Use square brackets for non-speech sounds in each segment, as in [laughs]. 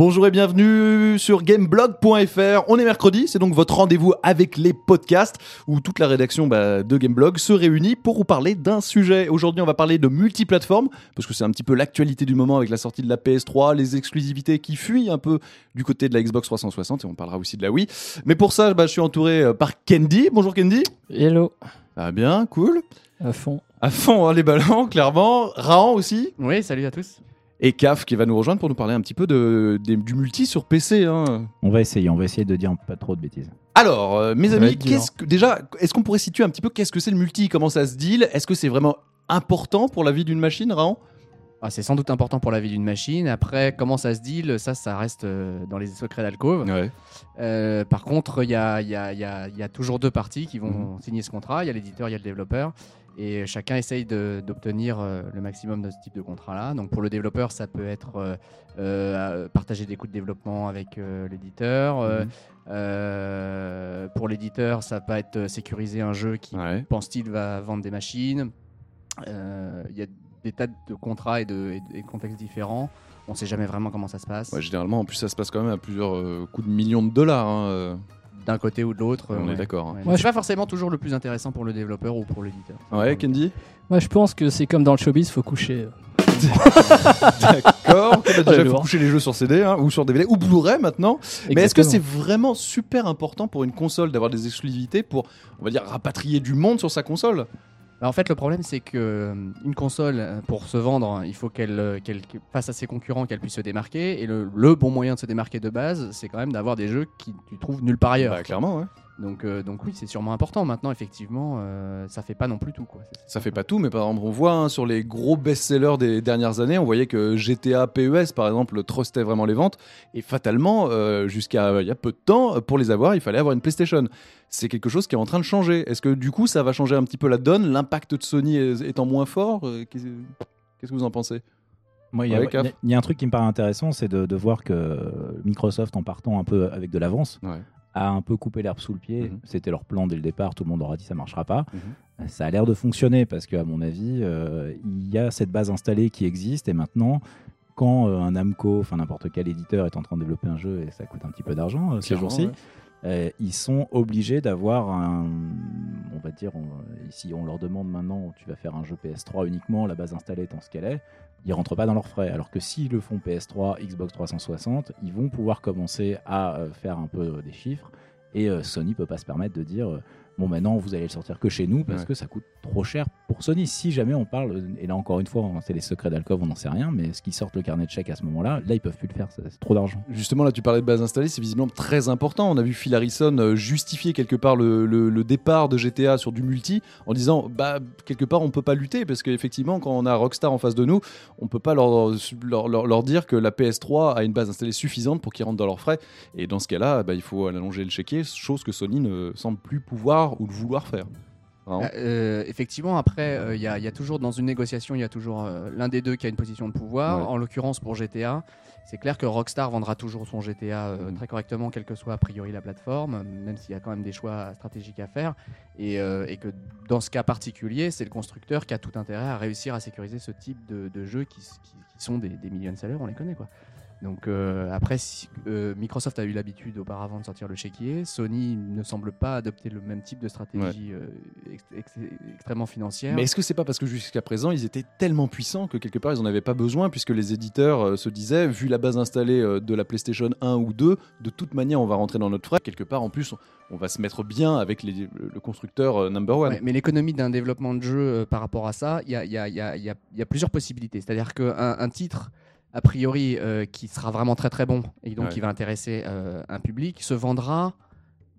Bonjour et bienvenue sur gameblog.fr. On est mercredi, c'est donc votre rendez-vous avec les podcasts où toute la rédaction bah, de Gameblog se réunit pour vous parler d'un sujet. Aujourd'hui, on va parler de multiplateforme parce que c'est un petit peu l'actualité du moment avec la sortie de la PS3, les exclusivités qui fuient un peu du côté de la Xbox 360 et on parlera aussi de la Wii. Mais pour ça, bah, je suis entouré euh, par Candy. Bonjour Candy. Hello. Ah bien, cool. À fond. À fond hein, les ballons, clairement. Rahan aussi. Oui, salut à tous et CAF qui va nous rejoindre pour nous parler un petit peu de, du multi sur PC. Hein. On va essayer, on va essayer de dire pas trop de bêtises. Alors, euh, mes amis, qu'est-ce que, déjà, est-ce qu'on pourrait situer un petit peu qu'est-ce que c'est le multi? Comment ça se deal? Est-ce que c'est vraiment important pour la vie d'une machine, Raon? Ah, c'est sans doute important pour la vie d'une machine. Après, comment ça se deal? Ça, ça reste euh, dans les secrets d'alcôve. Euh, par contre, il y a, y, a, y a, toujours deux parties qui vont mhm. signer ce contrat. Il y a l'éditeur, il y a le développeur. Et chacun essaye d'obtenir euh, le maximum de ce type de contrat-là. Donc pour le développeur, ça peut être euh, euh, partager des coûts de développement avec l'éditeur. Mhm. pour l'éditeur, ça peut être sécuriser un jeu qui, pense-t-il, va vendre des machines. Il y a des tas de contrats et de, contextes différents. On ne sait jamais vraiment comment ça se passe. généralement, en plus, ça se passe quand même à plusieurs coups de millions de dollars. Hein, d'un côté ou de l'autre. On est d'accord. Hein. Ouais. C'est pas forcément toujours le plus intéressant pour le développeur ou pour l'éditeur. Ouais, Candy Moi, je pense que c'est comme dans le showbiz, faut coucher. [laughs] D'accord. déjà, faut coucher les jeux sur CD hein, ou sur DVD ou Blu-ray maintenant. Mais est-ce que c'est vraiment super important pour une console d'avoir des exclusivités pour, on va dire, rapatrier du monde sur sa console? Bah, en fait, le problème, c'est que euh, une console, euh, pour se vendre, il faut qu'elle euh, face à ses concurrents, qu'elle puisse se démarquer. Et le, bon moyen de se démarquer de base, c'est quand même d'avoir des jeux qui tu trouves nulle part ailleurs. Bah, clairement, ouais. Donc, donc oui, c'est sûrement important. Maintenant, effectivement, ça fait pas non plus tout. Quoi. Ça fait pas tout, mais par exemple, on voit hein, sur les gros best-sellers des dernières années, on voyait que GTA PES, par exemple, trustait vraiment les ventes. Et fatalement, jusqu'à il y a peu de temps, pour les avoir, il fallait avoir une PlayStation c'est quelque chose qui est en train de changer. Est-ce que du coup, ça va changer un petit peu la donne, l'impact de Sony étant moins fort euh, Qu'est-ce que vous en pensez? Moi, il y, a un truc qui me paraît intéressant, c'est de, voir que Microsoft, en partant un peu avec de l'avance, a un peu coupé l'herbe sous le pied. Mhm. C'était leur plan dès le départ. Tout le monde aura dit ça marchera pas. Mhm. Ça a l'air de fonctionner parce qu'à mon avis, euh, il y a cette base installée qui existe et maintenant, quand euh, un Namco, enfin n'importe quel éditeur est en train de développer un jeu et ça coûte un petit peu d'argent ces jours-ci. Euh, ils sont obligés d'avoir un. On va dire, si on leur demande maintenant, tu vas faire un jeu PS3 uniquement, la base installée étant ce qu'elle est, ils rentrent pas dans leurs frais. Alors que s'ils le font PS3, Xbox 360, ils vont pouvoir commencer à euh, faire un peu des chiffres. Et euh, Sony peut pas se permettre de dire bon maintenant vous allez le sortir que chez nous parce que ça coûte trop cher pour Sony. Si jamais on parle, et là encore une fois, c'est les secrets d'Alcove, on n'en sait rien, mais ce qui sortent le carnet de chèques à ce moment-là, là ils peuvent plus le faire, c'est trop d'argent. Justement, là tu parlais de base installée, c'est visiblement très important. On a vu Phil Harrison euh, justifier quelque part le, départ de GTA sur du multi en disant bah quelque part on peut pas lutter parce qu'effectivement quand on a Rockstar en face de nous, on peut pas leur, leur, leur, dire que la PS3 a une base installée suffisante pour qu'ils rentrent dans leurs frais. Et dans ce cas-là, bah, il faut allonger le chéquier, chose que Sony ne semble plus pouvoir ou vouloir faire. Bah, euh, effectivement, après, euh, il y, a toujours dans une négociation, il y a toujours euh, l'un des deux qui a une position de pouvoir. En l'occurrence, pour GTA, c'est clair que Rockstar vendra toujours son GTA mm. très correctement, quelle que soit a priori la plateforme, même s'il y a quand même des choix stratégiques à faire. Et, que dans ce cas particulier, c'est le constructeur qui a tout intérêt à réussir à sécuriser ce type de, jeux qui, sont des, des millions de salaires, on les connaît quoi. Donc euh, après, euh, Microsoft a eu l'habitude auparavant de sortir le chéquier. Sony ne semble pas adopter le même type de stratégie euh, extrêmement financière. Mais est-ce que c'est pas parce que jusqu'à présent ils étaient tellement puissants que quelque part ils n'en avaient pas besoin puisque les éditeurs se disaient, vu la base installée de la PlayStation 1 ou 2, de toute manière on va rentrer dans notre frais. Quelque part en plus on va se mettre bien avec le constructeur number one. mais l'économie d'un développement de jeu par rapport à ça, il y a, plusieurs possibilités. C'est-à-dire qu'un un titre a priori, euh, qui sera vraiment très très bon et donc qui va intéresser euh, un public, se vendra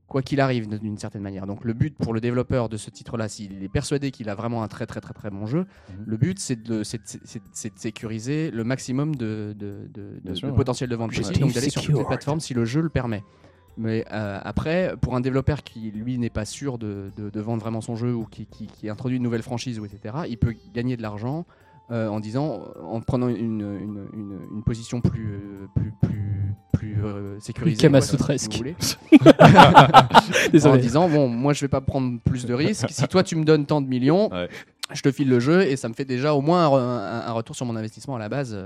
quoi qu'il arrive d'une certaine manière. Donc le but pour le développeur de ce titre-là, s'il est persuadé qu'il a vraiment un très très très très bon jeu, mhm. le but c'est de, sécuriser le maximum de, potentiel de vente possible, donc d'aller sur toutes les plateformes si le jeu le permet. Mais euh, après, pour un développeur qui lui n'est pas sûr de, vendre vraiment son jeu ou qui, qui, introduit une nouvelle franchise ou etc., il peut gagner de l'argent euh, en disant, en prenant une, une, une, position plus, euh, plus, plus, plus euh, sécurisée. [laughs] en disant, bon, moi je vais pas prendre plus de risques. Si toi tu me donnes tant de millions, je te file le jeu et ça me fait déjà au moins un, retour sur mon investissement à la base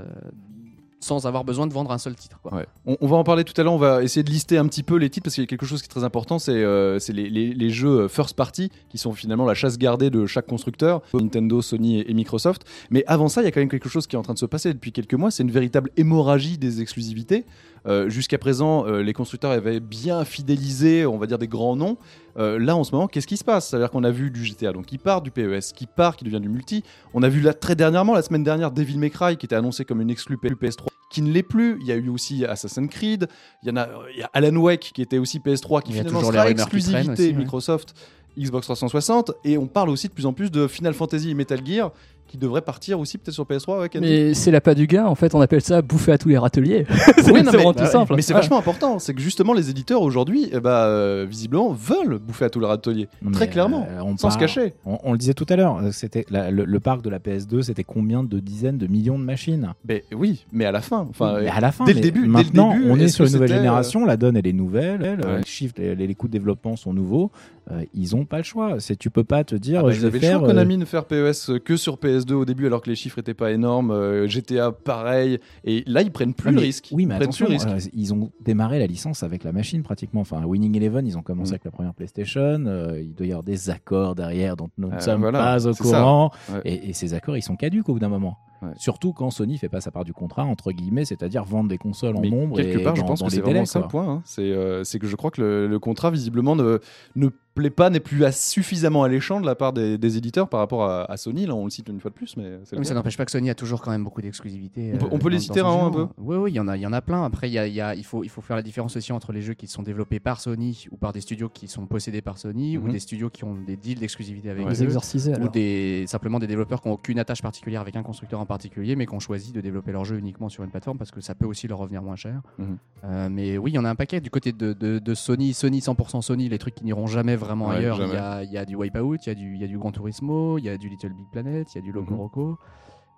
sans avoir besoin de vendre un seul titre. On, va en parler tout à l'heure, on va essayer de lister un petit peu les titres parce qu'il y a quelque chose qui est très important, c'est euh, les, jeux first party qui sont finalement la chasse gardée de chaque constructeur, Nintendo, Sony et, Microsoft. Mais avant ça, il y a quand même quelque chose qui est en train de se passer depuis quelques mois, c'est une véritable hémorragie des exclusivités. Euh, jusqu'à présent, euh, les constructeurs avaient bien fidélisé, on va dire, des grands noms. là, en ce moment, qu'est-ce qui se passe? C'est-à-dire qu'on a vu du GTA donc qui part, du PES qui part, qui devient du multi. On a vu là, très dernièrement, la semaine dernière, Devil May Cry qui était annoncé comme une exclu PS3 qui ne l'est plus. Il y a eu aussi Assassin's Creed. Il y en a, il y a Alan Wake qui était aussi PS3 qui finalement sera exclusivité Microsoft. Xbox 360 et on parle aussi de plus en plus de Final Fantasy et Metal Gear qui devrait partir aussi peut-être sur PS3 avec Mais c'est la pas du gain, en fait, on appelle ça bouffer à tous les râteliers. [laughs] c'est vraiment tout simple. Mais c'est vachement important, c'est que justement les éditeurs aujourd'hui, eh ben, euh, visiblement, veulent bouffer à tous les râteliers. Très clairement, euh, sans se cacher. On, le disait tout à l'heure, c'était le, parc de la PS2, c'était combien de dizaines de millions de machines? Mais, Oui, mais à la fin. Enfin, à la fin, dès le début. Maintenant, on est, sur une nouvelle génération, la donne elle est nouvelle, les chiffres, les, coûts de développement sont nouveaux. Euh, ils ont pas le choix. Tu peux pas te dire. Ah bah, je vais faire. Le choix, Konami de faire PES que sur PS2 au début alors que les chiffres étaient pas énormes. Euh, GTA pareil. Et là ils prennent plus le risque. Oui, mais attention, euh, ils ont démarré la licence avec la machine pratiquement. Enfin, Winning Eleven, ils ont commencé mm. avec la première PlayStation. il doit y avoir des accords derrière dont nous ne sommes pas au courant. Et, et, ces accords, ils sont caduques au bout d'un moment. Surtout quand Sony fait pas sa part du contrat, entre guillemets, c'est-à-dire vendre des consoles en nombre. Quelque part, je pense que c'est vraiment ça le point. Hein. C'est que je crois que le, le contrat, visiblement, ne, ne plaît pas, n'est plus suffisamment alléchant de la part des, éditeurs par rapport à, Sony. Là, on le cite une fois de plus, mais, ça n'empêche pas que Sony a toujours quand même beaucoup d'exclusivité. On, peut, les citer un peu. Oui, oui, il y en a, il y en a plein. Après, il y a, il faut, il faut faire la différence aussi entre les jeux qui sont développés par Sony ou par des studios qui sont possédés par Sony ou mhm. des studios qui ont des deals d'exclusivité avec exorcisés ou des simplement des développeurs qui n'ont aucune attache particulière avec un constructeur en particulier, mais qui ont choisi de développer leur jeu uniquement sur une plateforme parce que ça peut aussi leur revenir moins cher. Mhm. Euh, mais oui, il y en a un paquet du côté de, de, Sony, Sony 100% Sony, les trucs qui n'iront jamais vraiment ailleurs il y a du Wipeout, il y, a du, y a du Gran Turismo, il y a du Little Big Planet, il y a du Loco mhm. Roco.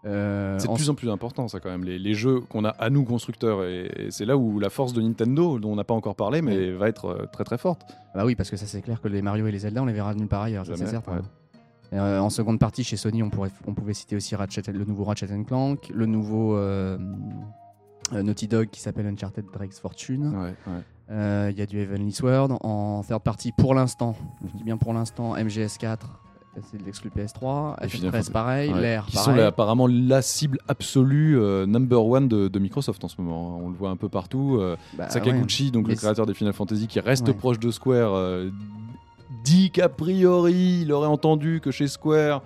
Euh, c'est de plus en plus important, ça quand même, les, les jeux qu'on a à nous constructeurs, et, c'est là où la force de Nintendo, dont on n'a pas encore parlé, mais va être euh, très très forte. Bah oui, parce que ça c'est clair que les Mario et les Zelda, on les verra nulle part ailleurs, c'est certain. Euh, en seconde partie, chez Sony, on, pourrait, on pouvait citer aussi Ratchet, le nouveau Ratchet Clank, le nouveau Naughty Dog qui s'appelle Uncharted Drake's Fortune. Ouais, ouais. Euh, il y a du Heavenly Sword. En third party, pour l'instant, je dis bien pour l'instant, MGS4, c'est de l'exclu PS3. FF13, pareil. L'air, Qui sont apparemment la cible absolue, euh, number one de, Microsoft en ce moment. On le voit un peu partout. Euh, bah, Sakaguchi, donc le créateur des Final Fantasy, qui reste proche de Square, dit qu'a priori, il aurait entendu que chez Square,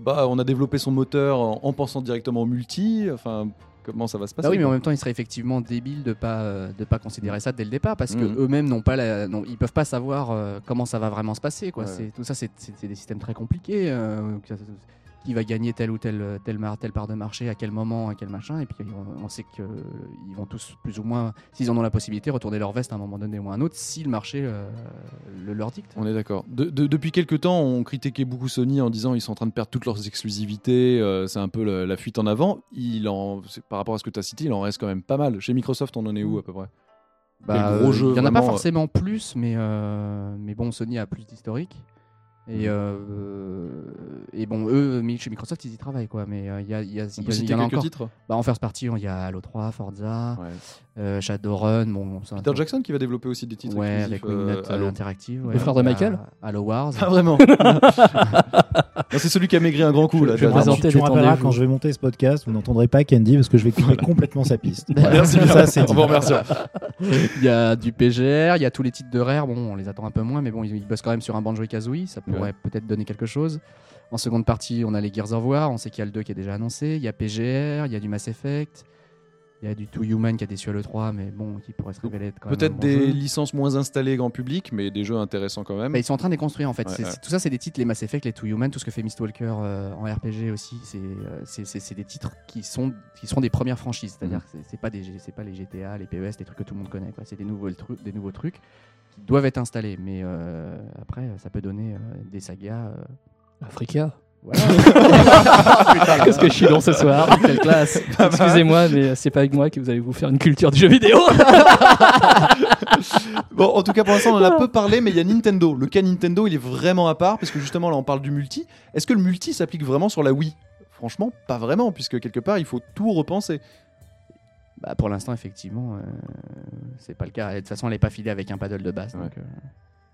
bah, on a développé son moteur en, pensant directement au multi. Enfin, comment ça va se passer. Bah oui, mais en même temps, il serait effectivement débile de pas euh, de pas considérer ça dès le départ parce que mhm. eux-mêmes n'ont pas la, non, ils peuvent pas savoir euh, comment ça va vraiment se passer quoi. C'est tout ça, c'est des systèmes très compliqués. Euh, qui va gagner telle ou telle, telle, telle part de marché, à quel moment, à quel machin. Et puis on, sait qu'ils vont tous, plus ou moins, s'ils en ont la possibilité, retourner leur veste à un moment donné ou à un autre, si le marché euh, le leur dicte. On est d'accord. depuis quelques temps, on critiquait beaucoup Sony en disant ils sont en train de perdre toutes leurs exclusivités, euh, c'est un peu la, fuite en avant. Il en, par rapport à ce que tu as cité, il en reste quand même pas mal. Chez Microsoft, on en est où à peu près? Bah, Il n'y en a pas forcément plus, mais, euh, mais bon, Sony a plus d'historique. Et, mhm. euh, et bon, eux, chez Microsoft, ils y travaillent, quoi. Mais euh, il y, a, y, a, y, y en a encore. Titres bah, en first party, il y a Halo 3, Forza, euh, Shadowrun. Bon, Peter Jackson qui va développer aussi des titres ouais, avec Winnet Interactive. Le frère de Michael Halo Wars. Ah, vraiment [laughs] C'est celui qui a maigri un grand coup. Là, je vais tu, rappelleras quand je vais monter ce podcast, vous n'entendrez pas Candy parce que je vais couper complètement sa piste. Merci, ça, c'est bon, merci. Il y a du PGR, il y a tous les titres de Rare. Bon, on les attend un peu moins, mais bon, ils bossent quand même sur un Banjo Kazooie. Ça pourrait peut-être donner quelque chose. En seconde partie, on a les Gears of War. On sait qu'il y a le 2 qui est déjà annoncé. Il y a PGR, il y a du Mass Effect. Il y a du Too Human qui a déçu le 3, mais bon, qui pourrait se révéler être quand. Peut-être des licences moins installées grand public, mais des jeux intéressants quand même. Bah, ils sont en train de les construire en fait. Tout ça, c'est des titres, les Mass Effect, les Too Human, tout ce que fait Mistwalker euh, en RPG aussi. Euh, c'est des titres qui sont, qui sont des premières franchises. C'est-à-dire mm. que c'est pas, des, pas les GTA, les PES, des trucs que tout le monde connaît. C'est des nouveaux, trucs, des nouveaux trucs qui doivent être installés. Mais euh, après, ça peut donner des sagas. Africa [laughs] Qu'est-ce que je suis long ce soir Quelle classe [laughs] Excusez-moi, mais c'est pas avec moi que vous allez vous faire une culture du jeu vidéo. [laughs] bon, en tout cas, pour l'instant, on en a peu parlé, mais il y a Nintendo. Le cas Nintendo, il est vraiment à part, parce que justement, là, on parle du multi. Est-ce que le multi s'applique vraiment sur la Wii? Franchement, pas vraiment, puisque quelque part, il faut tout repenser. bah, pour l'instant, effectivement, c'est pas le cas. De toute façon, elle n'est pas filée avec un paddle de base.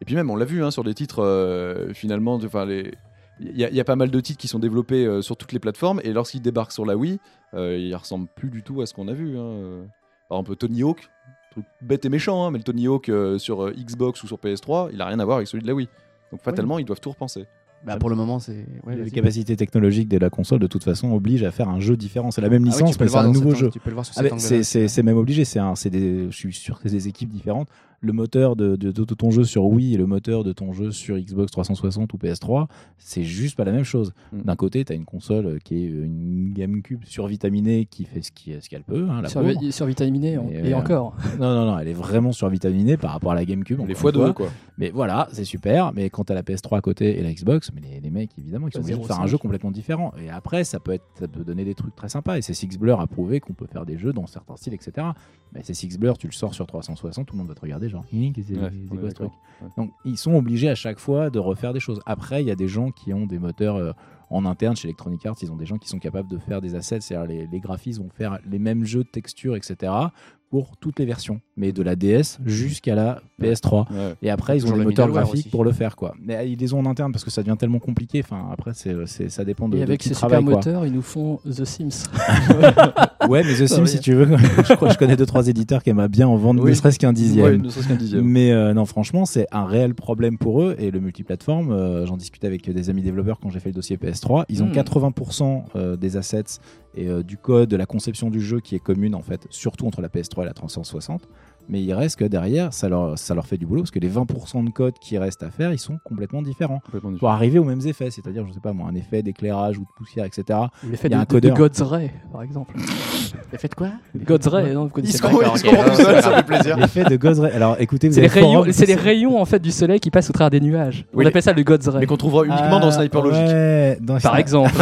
Et puis même, on l'a vu hein, sur des titres, finalement, enfin les il y, a pas mal de titres qui sont développés euh, sur toutes les plateformes et lorsqu'ils débarquent sur la Wii, euh, ils ressemblent plus du tout à ce qu'on a vu. Hein. Par exemple, Tony Hawk, truc bête et méchant, hein, mais le Tony Hawk euh, sur Xbox ou sur PS3, il a rien à voir avec celui de la Wii. Donc fatalement, ils doivent tout repenser. Bah pour le moment, c'est. les capacités technologiques de la console, de toute façon, obligent à faire un jeu différent. C'est la même ah licence, mais c'est un nouveau jeu. c'est même obligé. C'est des... Je suis sûr que c'est des équipes différentes le moteur de, ton jeu sur Wii et le moteur de ton jeu sur Xbox 360 ou PS3, c'est juste pas la même chose. Mm. D'un côté, tu as une console qui est une GameCube survitaminée qui fait ce qu'elle peut. Hein, survitaminée et, encore. [laughs] Non, non, non, elle est vraiment survitaminée par rapport à la GameCube. Les fois deux, quoi. Mais voilà, c'est super. Mais quand tu as la PS3 à côté et la Xbox, mais les, mecs, évidemment, ils sont obligés de faire un jeu complètement différent. Et après, ça peut, être, ça peut donner des trucs très sympas. Et c'est Six Blur a prouvé qu'on peut faire des jeux dans certains styles, etc. Mais c'est Six Blur, tu le sors sur 360, tout le monde va te regarder genre Donc ils sont obligés à chaque fois de refaire des choses. Après, il y a des gens qui ont des moteurs euh, en interne chez Electronic Arts, ils ont des gens qui sont capables de faire des assets, c'est-à-dire les, les graphistes vont faire les mêmes jeux de texture, etc pour toutes les versions, mais de la DS jusqu'à la PS3. Et après, ils ont les moteurs graphiques pour le faire, quoi. Mais ils les ont en interne parce que ça devient tellement compliqué. Enfin, après, c'est, ça dépend de. Et avec ces super moteurs, ils nous font The Sims. [laughs] ouais, mais The Sims, si tu veux, [laughs] je crois, je connais deux trois éditeurs qui aimeraient bien en vendre ne serait-ce qu'un dixième. Mais euh, non, franchement, c'est un réel problème pour eux et le multiplateforme. Euh, j'en discutais avec des amis développeurs quand j'ai fait le dossier PS3. Ils ont 80% hmm. euh, des assets et du code, de la conception du jeu qui est commune en fait, surtout entre la PS3 et la 360 mais il reste que derrière, ça leur, ça leur fait du boulot parce que les 20% de code qui restent à faire, ils sont complètement différents. Pour arriver aux mêmes effets, c'est-à-dire, je sais pas moi, un effet d'éclairage ou de poussière, etc. L'effet de, un codeur. de God's Ray, par exemple. [laughs] L'effet de quoi? God's Ray, non, vous connaissez pas. [laughs] ça fait plaisir. L'effet de God's Ray. Alors écoutez, c'est les, rayons, c'est les rayons en fait du soleil qui passent au travers des nuages. On appelle ça le God's Ray. Mais qu'on trouvera uniquement dans Sniper Logic. Ouais, par exemple.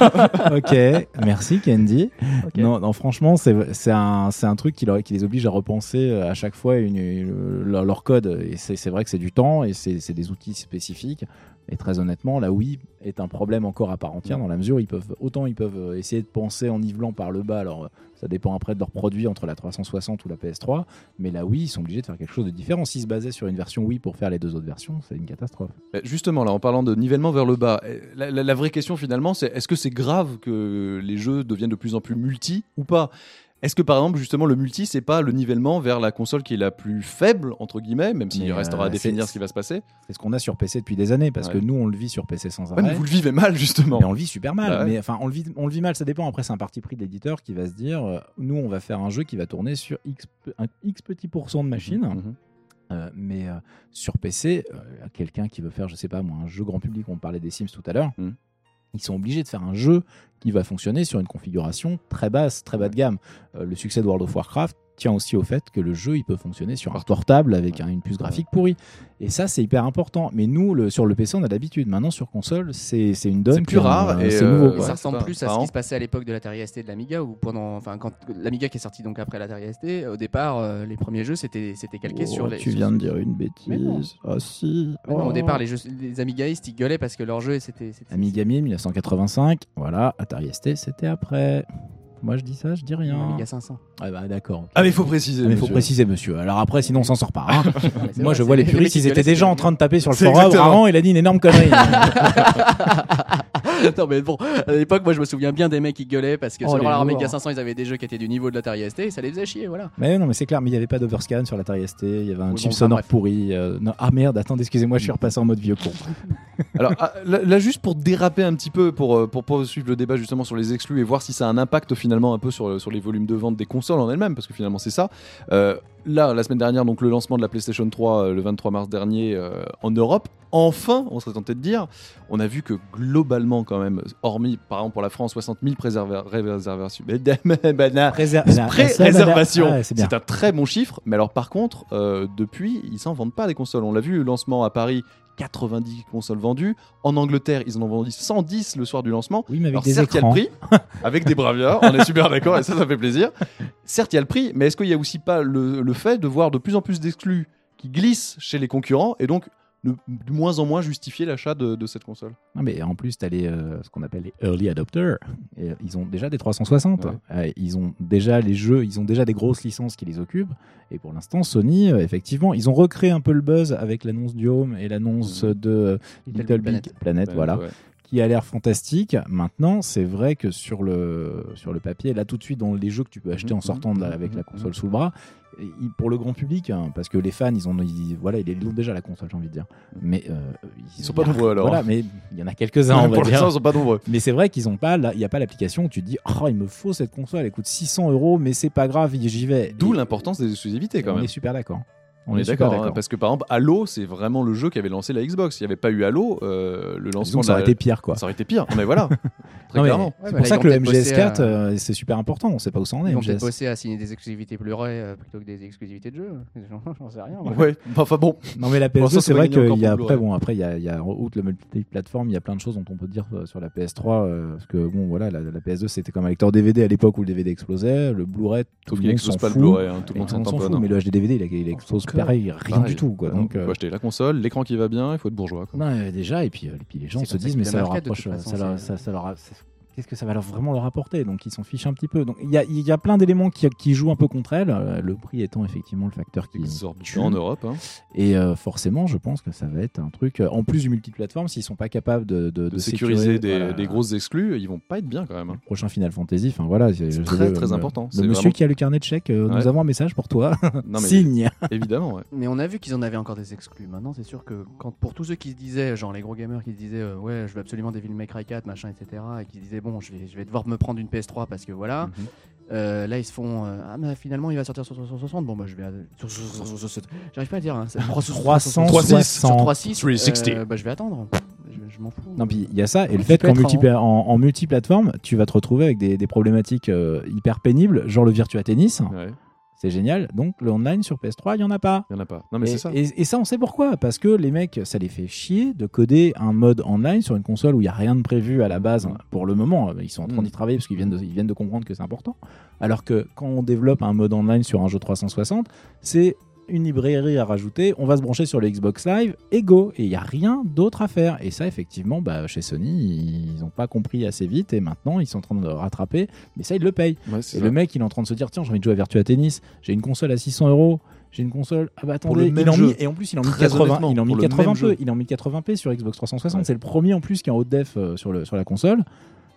[laughs] ok, merci Candy. Non, non, franchement, c'est un, un truc qui, leur, qui les oblige à repenser à chaque fois leur, code. Et c'est vrai que c'est du temps et c'est des outils spécifiques. Et très honnêtement, la Wii est un problème encore à part entière dans la mesure où autant ils peuvent essayer de penser en nivelant par le bas. Alors ça dépend après de leur produit entre la 360 ou la PS3, mais la Wii ils sont obligés de faire quelque chose de différent. S'ils se basaient sur une version Wii pour faire les deux autres versions, c'est une catastrophe. Justement là, en parlant de nivellement vers le bas, eh, la vraie question finalement, c'est est-ce que c'est grave que les jeux deviennent de plus en plus multi ou pas? Est-ce que par exemple justement le multi c'est pas le nivellement vers la console qui est la plus faible entre guillemets, même s'il restera à euh, définir ce qui va se passer? C'est ce qu'on a sur PC depuis des années parce que nous on le vit sur PC sans arrêt. mais vous le vivez mal justement. Mais on le vit super mal. Bah mais enfin on le vit, on le vit mal, ça dépend. Après c'est un parti pris de l'éditeur qui va se dire, euh, nous on va faire un jeu qui va tourner sur x un x petit pourcent de machines. Mhm, mhm. Euh, mais sur PC, quelqu'un qui veut faire, je sais pas moi, un jeu grand public, on parlait des Sims tout à l'heure, mhm. Ils sont obligés de faire un jeu qui va fonctionner sur une configuration très basse, très bas de gamme. Euh, le succès de World of Warcraft tient aussi au fait que le jeu il peut fonctionner sur un portable avec une puce graphique pourrie. Et ça, c'est hyper important. Mais nous, le, sur le PC, on a l'habitude. Maintenant, sur console, c'est une donne. C'est plus rare. et c'est nouveau. ça ressemble plus à ce qui se passait à l'époque de l'Atari ST et de l'Amiga, ou pendant, enfin, quand l'Amiga qui est sorti donc après l'Atari ST, au départ, euh, les premiers jeux c'était calqué oh, sur les. Tu viens de dire une bêtise. Ah si. au départ, les, jeux, les Amigaïstes ils gueulaient parce que leur jeu c'était. Amiga 1000, 1985. Voilà, Atari ST, c'était après. Moi, je dis ça, je dis rien. Amiga 500. Ah bah d'accord. Ah mais il faut préciser. Ah, mais il faut préciser, monsieur. Alors après, sinon on s'en sort pas. Hein. [laughs] Moi, je vois les puristes, ils étaient déjà en train de taper sur le forum. Avant, il a dit une énorme connerie. [laughs] [laughs] non mais bon, à l'époque, moi, je me souviens bien des mecs qui gueulaient parce que oh, sur leur Amiga 500, ils avaient des jeux qui étaient du niveau de l'Atari ST et ça les faisait chier, voilà. Mais non, mais c'est clair. Mais il y avait pas d'overscan sur l'Atari ST. Il y avait un chip sonore pourri. Euh, ah merde, attendez, excusez-moi, je suis repassé en mode vieux con. [laughs] Alors ah, là, juste pour déraper un petit peu, pour euh, pour poursuivre le débat justement sur les exclus et voir si ça a un impact finalement un peu sur sur les volumes de vente des consoles en elles-mêmes, parce que finalement c'est ça. Euh, là, la semaine dernière, donc le lancement de la PlayStation 3 euh, le 23 mars dernier euh, en Europe. Enfin, on serait tenté de dire, on a vu que globalement quand même, hormis par exemple pour la France, 60 000 réservations, c'est un très bon chiffre. Mais alors par contre, depuis, ils s'en vendent pas des consoles. On l'a vu, le lancement à Paris 90 consoles vendues. En Angleterre, ils en ont vendu 110 le soir du lancement. Oui, mais avec des certes. Il y a le prix, avec des braviards, on est super d'accord et ça, ça fait plaisir. Certes, il y a le prix, mais est-ce qu'il n'y a aussi pas le, le, fait de voir de plus en plus d'exclus qui glissent chez les concurrents et donc de moins en moins justifier l'achat de, cette console. Non, mais en plus, tu as les, euh, ce qu'on appelle les early adopters. Et, ils ont déjà des 360. Euh, ils ont déjà les jeux, ils ont déjà des grosses licences qui les occupent. Et pour l'instant, Sony, euh, effectivement, ils ont recréé un peu le buzz avec l'annonce du Home et l'annonce mmh. de Little, Big Planet, voilà qui a l'air fantastique. Maintenant, c'est vrai que sur le, sur le papier, là tout de suite, dans les jeux que tu peux acheter en sortant avec la console sous le bras, pour le grand public, hein, parce que les fans, ils ont, voilà, ils ont déjà la console, j'ai envie de dire. Mais euh, ils, sont pas nombreux alors. Voilà, mais il y en a quelques-uns. on va pour l'instant, ils sont pas nombreux. Mais c'est vrai qu'ils ont pas, il n'y a pas l'application où tu te dis, oh, il me faut cette console, elle coûte 600 euros, mais c'est pas grave, j'y vais. D'où l'importance des exclusivités quand même. On est super d'accord. On, est, d'accord, hein, parce que par exemple, Halo, c'est vraiment le jeu qui avait lancé la Xbox. Il n'y avait pas eu Halo, euh, le lancement. ça aurait été pire, quoi. Ça aurait été pire. mais voilà, [laughs] très clairement. c'est pour ça que le MGS4, euh, c'est super important. On ne sait pas où ça en est. Ils ont peut-être bossé à signer des exclusivités Blu-ray euh, plutôt que des exclusivités de jeu. [laughs] J'en sais rien. Ouais. Enfin bon. Non mais la PS2, c'est vrai qu'il y a après, bon, après il y a, y a outre le multi-plateforme, il y a plein de choses dont on peut dire sur la PS3 parce que bon, voilà, la, PS2 c'était comme un lecteur DVD à l'époque où le DVD explosait, le Blu-ray, tout le monde s'en fout. Hein, tout le monde s'en fout. Mais le HD DVD, il explose pareil, rien du tout. Quoi. Donc, il faut euh, acheter la console, l'écran qui va bien, il faut être bourgeois. Quoi. Non, déjà, et puis, euh, et puis les gens se disent, mais ça leur approche, ça, leur, ça, ça leur, qu'est-ce que ça va leur vraiment leur apporter? Donc ils s'en fichent un petit peu. Donc il y a, y a, plein d'éléments qui, qui, jouent un peu contre elle. Euh, le prix étant effectivement le facteur qui tue en Europe. Hein. Et euh, forcément, je pense que ça va être un truc. Euh, en plus du multiplateforme, s'ils sont pas capables de, de, sécuriser, des, des, grosses exclus, ils vont pas être bien quand même. Hein. prochain Final Fantasy, enfin voilà, c'est très très important. Le monsieur qui a le carnet de chèques, nous avons un message pour toi. [laughs] Non, Signe. Évidemment. Ouais. Mais on a vu qu'ils en avaient encore des exclus. Maintenant, c'est sûr que quand pour tous ceux qui se disaient, genre les gros gamers qui se disaient, ouais, je veux absolument Devil May Cry 4, machin, etc., et qui disaient, bon, je vais, je vais devoir me prendre une PS3 parce que voilà. Mhm. Euh, là, ils se font. Euh, ah, mais finalement, il va sortir sur 360. Bon, bah, je vais. J'arrive pas à dire. Hein, 360. 360. Euh, bah, je vais attendre. Je, m'en fous. Non, puis il y a ça. Et le fait qu'en multi en, en, multiplateforme, tu vas te retrouver avec des, des problématiques hyper pénibles, genre le Virtua Tennis. Ouais. C'est génial. Donc le online sur PS3, il y en a pas. Il y en a pas. Non mais c'est ça. Et, ça, on sait pourquoi. Parce que les mecs, ça les fait chier de coder un mode online sur une console où il y a rien de prévu à la base. Pour le moment, ils sont en train mm. d'y travailler parce qu'ils viennent de, ils viennent de comprendre que c'est important. Alors que quand on développe un mode online sur un jeu 360, c'est une librairie à rajouter, on va se brancher sur le Xbox Live et go. Et il n'y a rien d'autre à faire. Et ça, effectivement, bah, chez Sony, ils n'ont pas compris assez vite et maintenant ils sont en train de rattraper. Mais ça, ils le payent. et le mec, il est en train de se dire tiens, j'ai envie de jouer à Virtua Tennis, j'ai une console à 600 euros. J'ai une console. Ah bah attendez, il en mis, et en plus il en 1080, il en 1080p, il en 1080p sur Xbox 360. C'est le premier en plus qui est en haute def euh, sur, le, sur la console.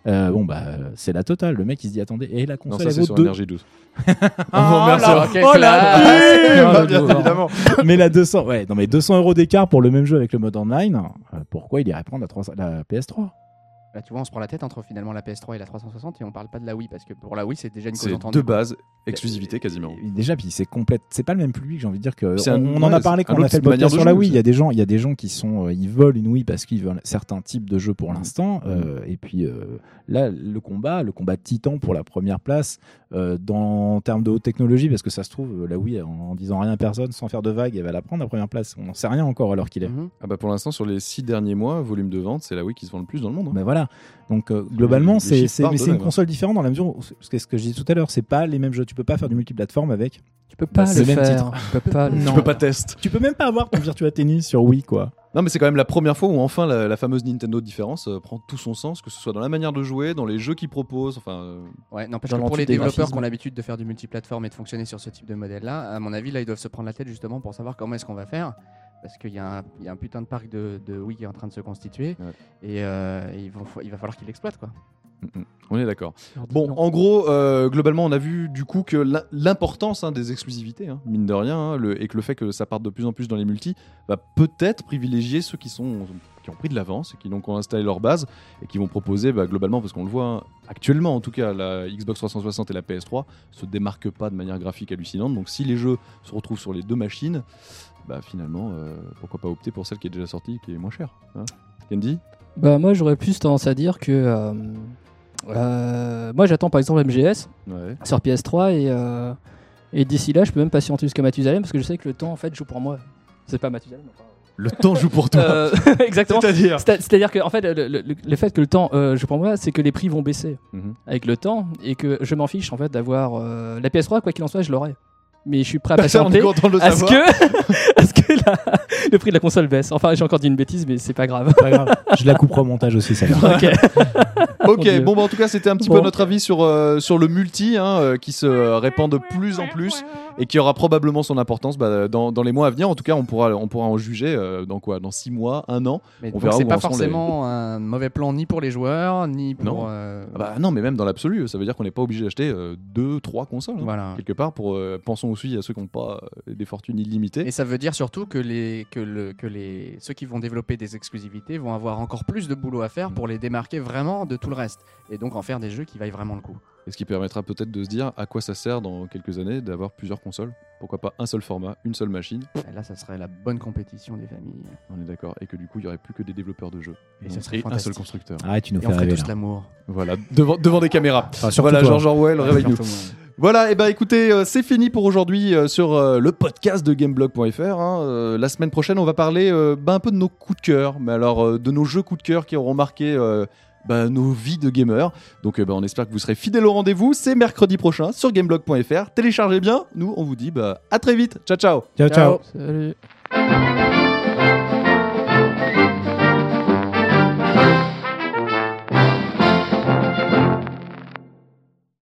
Euh, bon bah c'est la totale. Le mec il se dit attendez et la console non, ça, elle vaut 2 énergie 12. [laughs] oh, la, oh la évidemment. [laughs] mais la 200 ouais non mais 200 euros d'écart pour le même jeu avec le mode online. Euh, pourquoi il irait prendre la, la PS3 bah, tu vois, on se prend la tête entre finalement la PS3 et la 360 et on parle pas de la Wii parce que pour la Wii c'est déjà une cause entendue. de base, exclusivité quasiment. déjà, puis c'est complète, c'est pas le même public, j'ai envie de dire que on, en a parlé quand on a fait le podcast sur la Wii. Il y a des gens, il y a des gens qui sont, euh, ils volent une Wii parce qu'ils veulent certains types de jeux pour l'instant. Euh, et puis euh, là, le combat, le combat de Titan pour la première place dans en termes de haute technologie, parce que ça se trouve la Wii en, disant rien à personne, sans faire de vagues, elle va la prendre la première place. On n'en sait rien encore alors qu'il est. Mhm. Ah bah pour l'instant sur les six derniers mois, volume de vente, c'est la Wii qui se vend le plus dans le monde. Hein. Mais voilà. Donc euh, globalement, c'est une console différente dans la mesure où, ce que, ce que je disais tout à l'heure, c'est pas les mêmes jeux. Tu peux pas faire du multiplateforme avec. Tu peux pas le, même titre. Tu peux pas. [laughs] tu peux pas tester. Tu peux même pas avoir ton Virtua Tennis sur Wii, quoi. Non, mais c'est quand même la première fois où enfin la, fameuse Nintendo différence euh, prend tout son sens, que ce soit dans la manière de jouer, dans les jeux qu'ils proposent. Enfin. Euh, ouais, non, parce que pour les développeurs qui ont l'habitude de faire du multiplateforme et de fonctionner sur ce type de modèle-là, à mon avis, là, ils doivent se prendre la tête justement pour savoir comment est-ce qu'on va faire parce qu'il y, a un putain de parc de, Wii qui est en train de se constituer et, il, il va falloir qu'il l'exploite quoi. Mm, mm. On est d'accord. Bon, en gros, euh, globalement, on a vu du coup que l'importance hein, des exclusivités, hein, mine de rien, hein, le, et que le fait que ça parte de plus en plus dans les multis, va peut-être privilégier ceux qui sont qui ont pris de l'avance et qui donc ont installé leur base et qui vont proposer bah, globalement, parce qu'on le voit actuellement en tout cas, la Xbox 360 et la PS3 se démarquent pas de manière graphique hallucinante. Donc si les jeux se retrouvent sur les deux machines, bah finalement, euh, pourquoi pas opter pour celle qui est déjà sortie, qui est moins chère. Candy Bah moi j'aurais plus tendance à dire que euh, euh, moi, j'attends par exemple MGS sur PS3 et, euh, et d'ici là, je peux même patienter jusqu'à Mathusalem parce que je sais que le temps en fait joue pour moi. C'est pas Mathusalem. Le temps joue pour toi. Euh, [laughs] exactement. C'est-à-dire C'est-à-dire que en fait, le, fait que le temps joue pour moi, c'est que les prix vont baisser mhm. avec le temps et que je m'en fiche en fait d'avoir la PS3 quoi qu'il en soit, je l'aurai. Mais je suis prêt à patienter. à ce que, [laughs] le prix de la console baisse. Enfin, j'ai encore dit une bêtise, mais c'est pas grave. Pas grave. Je la couperai au montage aussi, celle-là. [laughs] ok. ok, bon, bah, en tout cas, c'était un petit peu notre avis sur, euh, sur le multi hein, euh, qui se répand de plus en plus et qui aura probablement son importance bah, dans, dans, les mois à venir. En tout cas, on pourra, on pourra en juger euh, dans quoi? Dans 6 mois, 1 an? Mais On verra C'est pas forcément un mauvais plan ni pour les joueurs, ni pour. Non, ah bah, non mais même dans l'absolu, ça veut dire qu'on n'est pas obligé d'acheter 2, 3 consoles. Hein, voilà. Quelque part, pour, pensons aussi à ceux qui n'ont pas des fortunes illimitées. Et ça veut dire surtout que, les, que, le, que les, ceux qui vont développer des exclusivités vont avoir encore plus de boulot à faire pour les démarquer vraiment de tout le reste. Et donc en faire des jeux qui vaillent vraiment le coup. Et ce qui permettra peut-être de se dire à quoi ça sert dans quelques années d'avoir plusieurs consoles. Pourquoi pas un seul format, une seule machine Et là, ça serait la bonne compétition des familles. On est d'accord. Et que du coup, il n'y aurait plus que des développeurs de jeux. Et ça serait un seul constructeur. Ah, tu nous fais on rêver. tous l'amour. Voilà, devant, devant des caméras. voilà, George Orwell, réveille-nous. Voilà, et bah écoutez, euh, c'est fini pour aujourd'hui euh, sur euh, le podcast de Gameblog.fr. Hein. la semaine prochaine, on va parler bah, un peu de nos coups de cœur, mais alors de nos jeux coups de cœur qui auront marqué bah, nos vies de gamers. Donc bah, on espère que vous serez fidèles au rendez-vous. C'est mercredi prochain sur Gameblog.fr. Téléchargez bien. Nous, on vous dit bah, à très vite. Ciao, ciao. Ciao, ciao. Salut.